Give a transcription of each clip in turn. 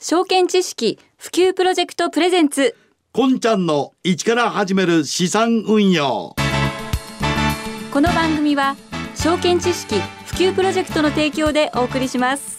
証券知識普及プロジェクトプレゼンツ。こんちゃんの一から始める資産運用。この番組は証券知識普及プロジェクトの提供でお送りします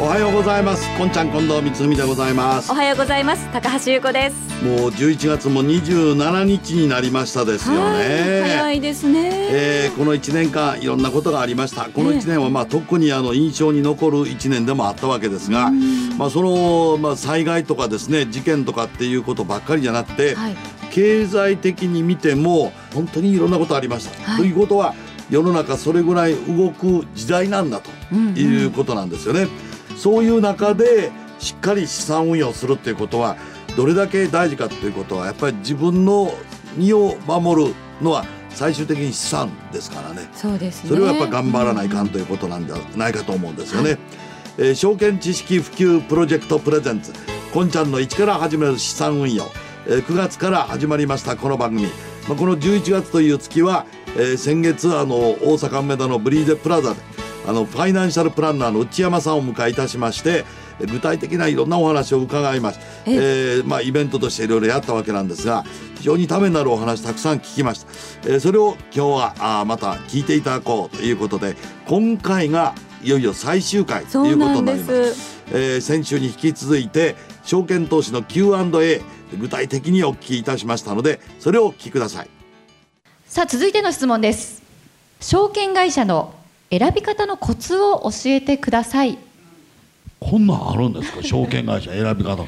おはようございます。こんちゃん近藤光文でございます。おはようございます。高橋優子です。もう11月も27日になりましたですよね。早いですね、えー、この1年間いろんなことがありました。この1年はまあ特にあの印象に残る1年でもあったわけですが、まあそのまあ災害とかですね事件とかっていうことばっかりじゃなくて、はい、経済的に見ても本当にいろんなことありました、はい、ということは世の中それぐらい動く時代なんだということなんですよね。うんうんそういう中でしっかり資産運用するっていうことはどれだけ大事かっていうことはやっぱり自分の身を守るのは最終的に資産ですからね。そうです、ね、それはやっぱ頑張らないかんということなんじゃないかと思うんですよね。はい、えー、証券知識普及プロジェクトプレゼンツこんちゃんの一から始める資産運用、えー、9月から始まりましたこの番組、まあ、この11月という月は、えー、先月あの大阪梅田のブリーゼプラザであのファイナンシャルプランナーの内山さんをお迎えいたしまして具体的ないろんなお話を伺います、ええ。ー、まあ、イベントとしていろいろやったわけなんですが非常にためになるお話たくさん聞きました、えー、それを今日はあまた聞いていただこうということで今回がいよいよ最終回ということになります。えー、先週に引き続いて証券投資の Q&A 具体的にお聞きいたしましたのでそれをお聞きください。さあ続いての質問です。証券会社の選び方のコツを教えてください。こんなんあるんですか？証券会社選び方。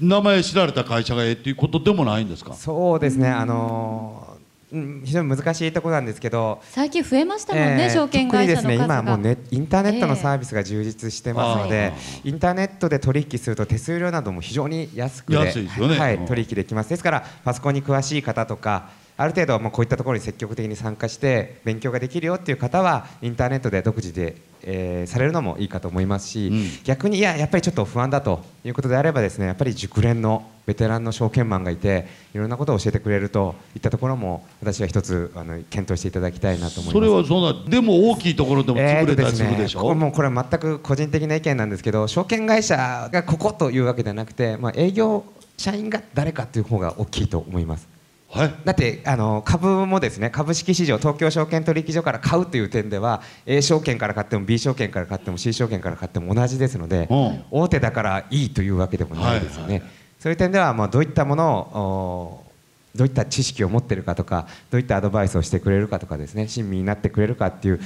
名前知られた会社がええっていうことでもないんですか？そうですね。あのー非常に難しいところなんですけど。最近増えましたもんね、えー、証券会社の数が、ね、今もうネインターネットのサービスが充実してますので、えー、インターネットで取引すると手数料なども非常に安くで、ね、はい、取引できます。ですからパソコンに詳しい方とかある程度もうこういったところに積極的に参加して勉強ができるよっていう方はインターネットで独自で、えー、されるのもいいかと思いますし、うん、逆にいややっぱりちょっと不安だということであればですねやっぱり熟練のベテランの証券マンがいていろんなことを教えてくれるといったところも私は一つあの検討していただきたいなと思います。それはそんなでも大きいところでも潰れたりするでしょ、えー、ね、もうこれは全く個人的な意見なんですけど証券会社がここというわけではなくて、まあ、営業社員が誰かという方が大きいと思いますはい、だってあの株もですね株式市場東京証券取引所から買うという点では A 証券から買っても B 証券から買っても C 証券から買っても同じですので、うん、大手だからいいというわけでもないですよね。はいはい、そういう点ではまあどういったものをどういった知識を持ってるかとかどういったアドバイスをしてくれるかとかですね親身になってくれるかっていう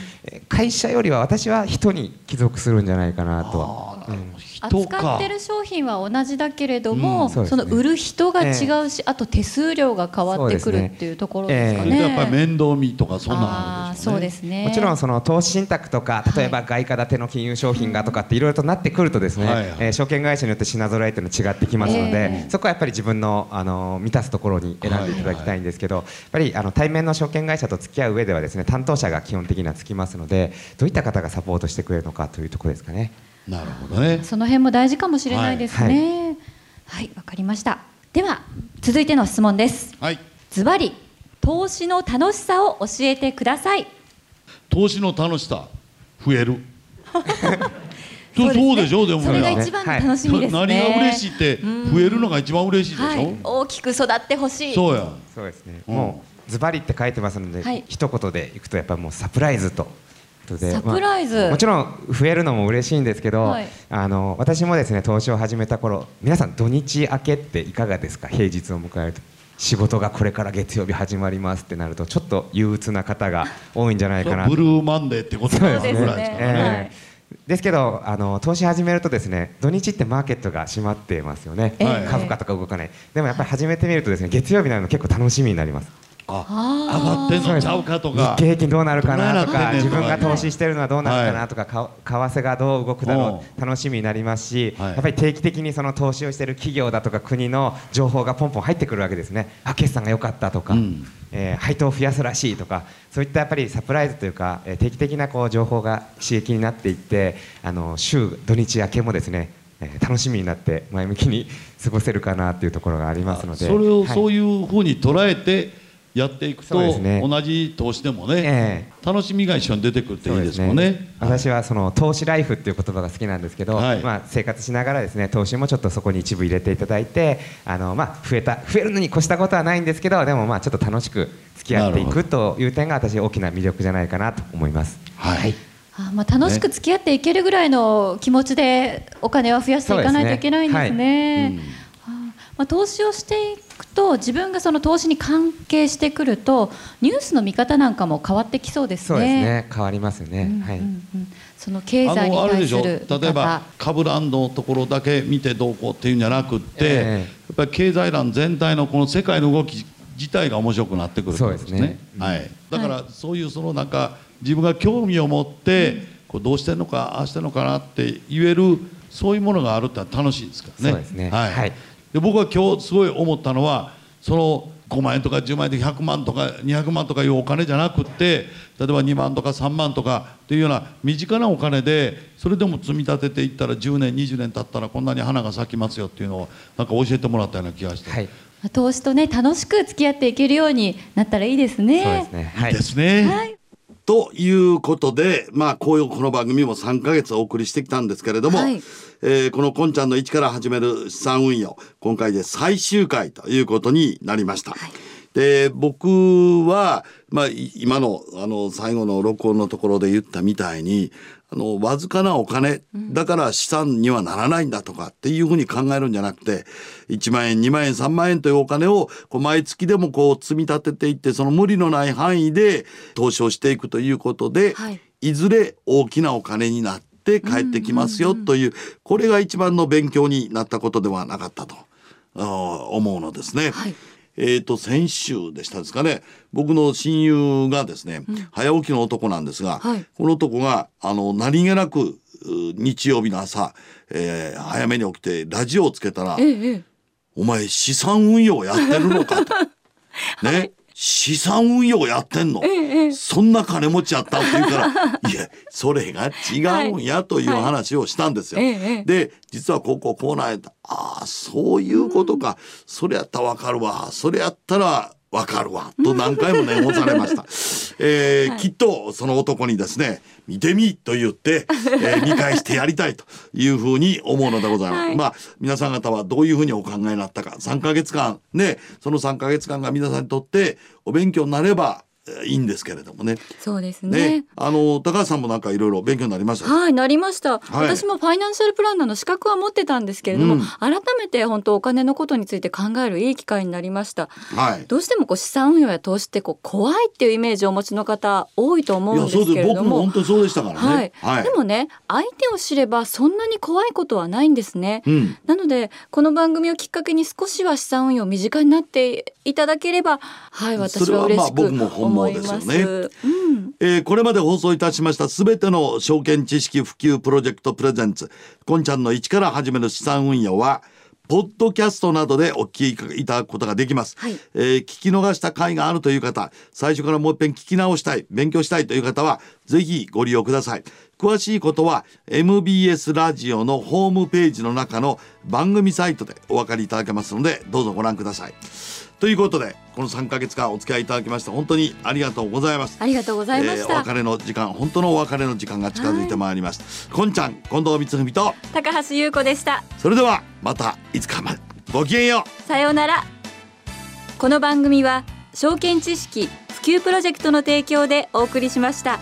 会社よりは私は人に帰属するんじゃないかなとは、うん、扱ってる商品は同じだけれども、うん。そね、その売る人が違うし、えー、あと手数料が変わってくるっていうところですかね。ねえ。ー、やっぱり面倒見とかそんなんそうですね。もちろんその投資信託とか例えば外貨建ての金融商品がとかっていろいろとなってくるとですね、はいはい、えー、証券会社によって品揃えっていうの違ってきますので、えー、そこはやっぱり自分のあの満たすところに選んでいただきたいんですけど、はいはい、やっぱりあの対面の証券会社と付き合う上ではですね担当者が基本的にはつきますのでどういった方がサポートしてくれるのかというところですかね。なるほどね。その辺も大事かもしれないですね。はい。わ、はい、かりました。では続いての質問です。はい。ズバリ投資の楽しさを教えてください。投資の楽しさ増える。そうそうでしょうでもそれが一番の楽しみですね、何が嬉しいって増えるのが一番嬉しいでしょ、はい、大きく育ってほしい。そうや。そうですね、うん、もうズバリって書いてますので、はい、一言でいくとやっぱもうサプライズとでサプライズ、まあ、もちろん増えるのも嬉しいんですけど、はい、あの私もですね投資を始めた頃皆さん土日明けっていかがですか？平日を迎えると。仕事がこれから月曜日始まりますってなるとちょっと憂鬱な方が多いんじゃないかな。ブルーマンデーってことですね。ですね、えー、ですけどあの投資始めるとですね土日ってマーケットが閉まってますよね、えー、株価とか動かない。でもやっぱり始めてみるとですね月曜日なの結構楽しみになりますあ上がってんのちゃうかとか。日経平均どうなるかなとか自分が投資してるのはどうなるかなとか、為替がどう動くだろう楽しみになりますし、やっぱり定期的にその投資をしている企業だとか国の情報がポンポン入ってくるわけですね。あ決算が良かったとか、え配当を増やすらしいとかそういったやっぱりサプライズというか、え定期的なこう情報が刺激になっていってあの週土日明けもですね楽しみになって前向きに過ごせるかなというところがありますので。それをそういうふうに捉えて、やっていくと、ね、同じ投資でもね、えー、楽しみが一緒に出てくるっていいですもんね、ね、私はその投資ライフっていう言葉が好きなんですけど、はい、まあ、生活しながらですね投資もちょっとそこに一部入れていただいてあの、まあ、増えた増えるのに越したことはないんですけどでもまあちょっと楽しく付き合っていくという点が私大きな魅力じゃないかなと思います。はい、はい。あまあ、楽しく付き合っていけるぐらいの気持ちでお金は増やしていかないといけないんですね。まあ、投資をしていくと自分がその投資に関係してくるとニュースの見方なんかも変わってきそうですね。そうですね。変わりますね、うんうんうん、はいその経済に対する例えば株ランドのところだけ見てどうこうっていうんじゃなくって、えー、やっぱり経済欄全体のこの世界の動き自体が面白くなってくるそうですね、はい、だからそういうそのなんか自分が興味を持って、こうどうしてんのかああしてんのかなって言えるそういうものがあるって楽しいですからね。そうですね。はい、はいで僕は今日すごい思ったのはその5万円とか10万円で100万とか200万とかいうお金じゃなくって例えば2万とか3万とかっていうような身近なお金でそれでも積み立てていったら10年20年経ったらこんなに花が咲きますよっていうのをなんか教えてもらったような気がして。はい投資とね楽しく付き合っていけるようになったらいいですね。そうですね。はい、ですね。はいということで、まあ、こういうこの番組も3か月お送りしてきたんですけれども、はい、えー、このこんちゃんの一から始める資産運用、今回で最終回ということになりました。はい、で、僕は、まあ、今の、あの、最後の録音のところで言ったみたいに、あの、わずかなお金、だから資産にはならないんだとかっていうふうに考えるんじゃなくて、1万円、2万円、3万円というお金を、こう毎月でもこう積み立てていって、その無理のない範囲で投資をしていくということで、はい、いずれ大きなお金になって、帰ってきますよという,、これが一番の勉強になったことではなかったと思うのですね。はいえーと、先週でしたですかね。僕の親友がですね、うん、早起きの男なんですが、はい、この男があの何気なく日曜日の朝、えー、早めに起きてラジオをつけたら「ええ、お前資産運用やってるのか」と。ね、はい資産運用やってんの、ええ、そんな金持ちやったって言うから いやそれが違うんやという話をしたんですよ。はい。はい、で実はこここうなんやああそういうことか、うん、それやったらわかるわ。それやったらわかるわ。と何回も念をされました、えーはい、きっとその男にですね見てみと言って、えー、見返してやりたいというふうに思うのでございます、はい、まあ皆さん方はどういうふうにお考えになったか。3か月間ねその3か月間が皆さんにとってお勉強になればいいんですけれどもね。そうですね。ねあの高橋さんもなんかいろいろ勉強になりました？はい、なりました、はい、私もファイナンシャルプランナーの資格は持ってたんですけれども、うん、改めて本当お金のことについて考えるいい機会になりました。はい。どうしてもこう資産運用や投資ってこう怖いっていうイメージをお持ちの方多いと思うんですけれども、本当そうでしたからね。はい。はい、でもね、相手を知ればそんなに怖いことはないんですね。うん、なのでこの番組をきっかけに少しは資産運用身近になっていただければ、はい、私は嬉しく思います。ね。うん、えー、これまで放送いたしましたすべての証券知識普及プロジェクトプレゼンツこんちゃんの一から始める資産運用はポッドキャストなどでお聞きいただくことができます、はい、えー、聞き逃した回があるという方最初からもう一遍聞き直したい勉強したいという方はぜひご利用ください。詳しいことは MBS ラジオのホームページの中の番組サイトでお分かりいただけますのでどうぞご覧くださいということでこの3か月間お付き合いいただきまして本当にありがとうございます。ありがとうございました、えー、お別れの時間本当のお別れの時間が近づいてまいりました、こんちゃん近藤光文と高橋優子でした。それではまたいつかまでごきげんよう。さようなら。この番組は証券知識普及プロジェクトの提供でお送りしました。